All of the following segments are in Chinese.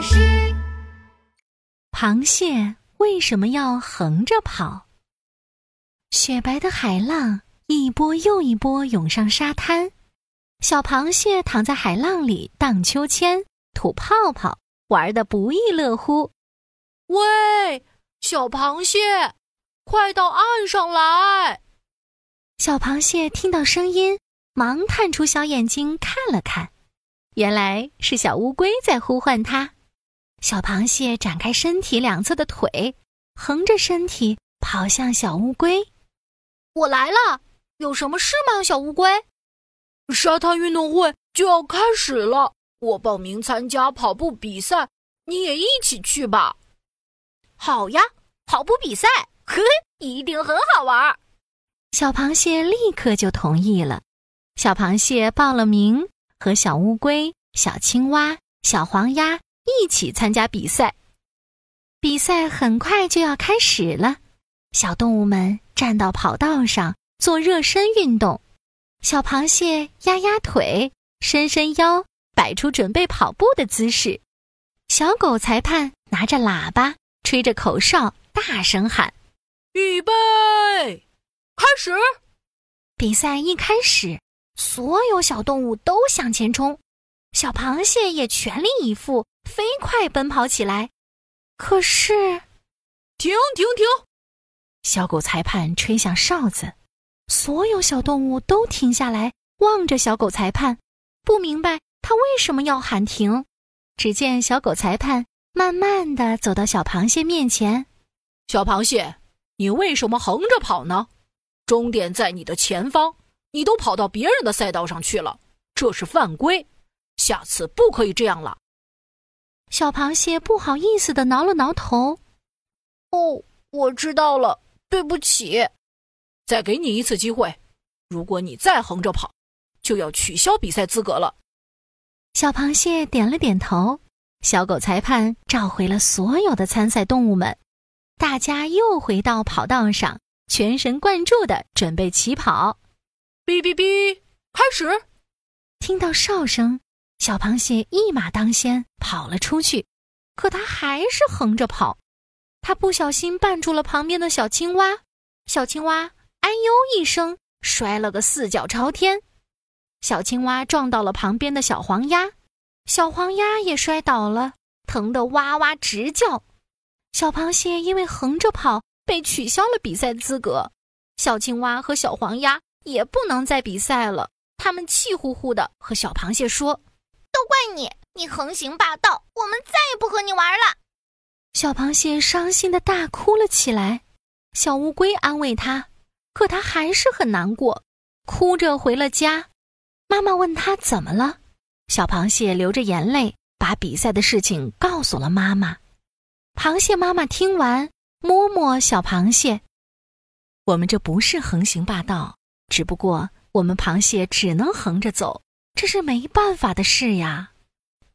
巴士。螃蟹为什么要横着跑？雪白的海浪一波又一波涌上沙滩，小螃蟹躺在海浪里荡秋千、吐泡泡，玩得不亦乐乎。喂，小螃蟹，快到岸上来！小螃蟹听到声音，忙探出小眼睛看了看。原来是小乌龟在呼唤它。小螃蟹展开身体两侧的腿，横着身体跑向小乌龟。我来了，有什么事吗，小乌龟？沙滩运动会就要开始了，我报名参加跑步比赛，你也一起去吧。好呀，跑步比赛，嘿，一定很好玩。小螃蟹立刻就同意了。小螃蟹报了名。和小乌龟、小青蛙、小黄鸭一起参加比赛。比赛很快就要开始了，小动物们站到跑道上做热身运动。小螃蟹压压腿，伸伸腰，摆出准备跑步的姿势。小狗裁判拿着喇叭，吹着口哨，大声喊：“预备，开始！”比赛一开始。所有小动物都向前冲，小螃蟹也全力以赴，飞快奔跑起来。可是，停停停！小狗裁判吹响哨子，所有小动物都停下来，望着小狗裁判，不明白他为什么要喊停。只见小狗裁判慢慢的走到小螃蟹面前：“小螃蟹，你为什么横着跑呢？终点在你的前方。”你都跑到别人的赛道上去了，这是犯规，下次不可以这样了。小螃蟹不好意思的挠了挠头，哦，我知道了，对不起。再给你一次机会，如果你再横着跑，就要取消比赛资格了。小螃蟹点了点头。小狗裁判召回了所有的参赛动物们，大家又回到跑道上，全神贯注的准备起跑。哔哔哔！开始。听到哨声，小螃蟹一马当先跑了出去，可它还是横着跑。它不小心绊住了旁边的小青蛙，小青蛙哎呦一声摔了个四脚朝天。小青蛙撞到了旁边的小黄鸭，小黄鸭也摔倒了，疼得哇哇直叫。小螃蟹因为横着跑被取消了比赛资格，小青蛙和小黄鸭。也不能再比赛了。他们气呼呼的和小螃蟹说：“都怪你，你横行霸道，我们再也不和你玩了。”小螃蟹伤心的大哭了起来。小乌龟安慰他，可他还是很难过，哭着回了家。妈妈问他怎么了，小螃蟹流着眼泪把比赛的事情告诉了妈妈。螃蟹妈妈听完，摸摸小螃蟹：“我们这不是横行霸道。”只不过我们螃蟹只能横着走，这是没办法的事呀。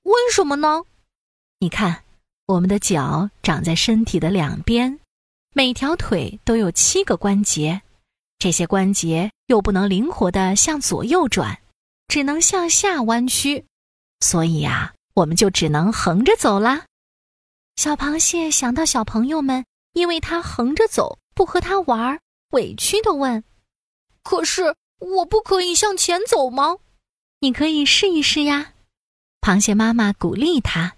为什么呢？你看，我们的脚长在身体的两边，每条腿都有七个关节，这些关节又不能灵活的向左右转，只能向下弯曲，所以呀，我们就只能横着走啦。小螃蟹想到小朋友们因为它横着走不和它玩，委屈的问。可是我不可以向前走吗？你可以试一试呀。螃蟹妈妈鼓励它。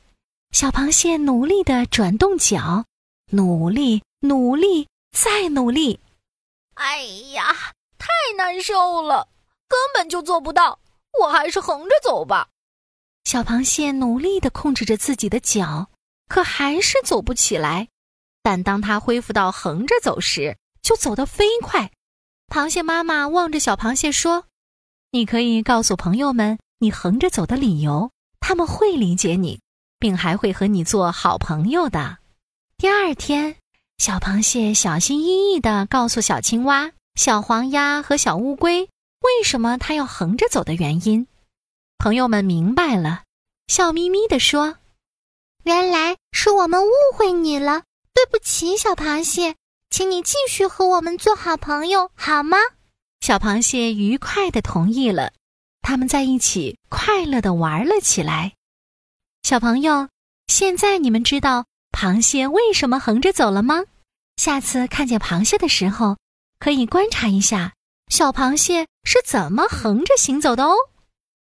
小螃蟹努力的转动脚，努力，努力，再努力。哎呀，太难受了，根本就做不到。我还是横着走吧。小螃蟹努力的控制着自己的脚，可还是走不起来。但当它恢复到横着走时，就走得飞快。螃蟹妈妈望着小螃蟹说：“你可以告诉朋友们你横着走的理由，他们会理解你，并还会和你做好朋友的。”第二天，小螃蟹小心翼翼地告诉小青蛙、小黄鸭和小乌龟为什么它要横着走的原因。朋友们明白了，笑眯眯地说：“原来是我们误会你了，对不起，小螃蟹。”请你继续和我们做好朋友，好吗？小螃蟹愉快的同意了。他们在一起快乐的玩了起来。小朋友，现在你们知道螃蟹为什么横着走了吗？下次看见螃蟹的时候，可以观察一下小螃蟹是怎么横着行走的哦。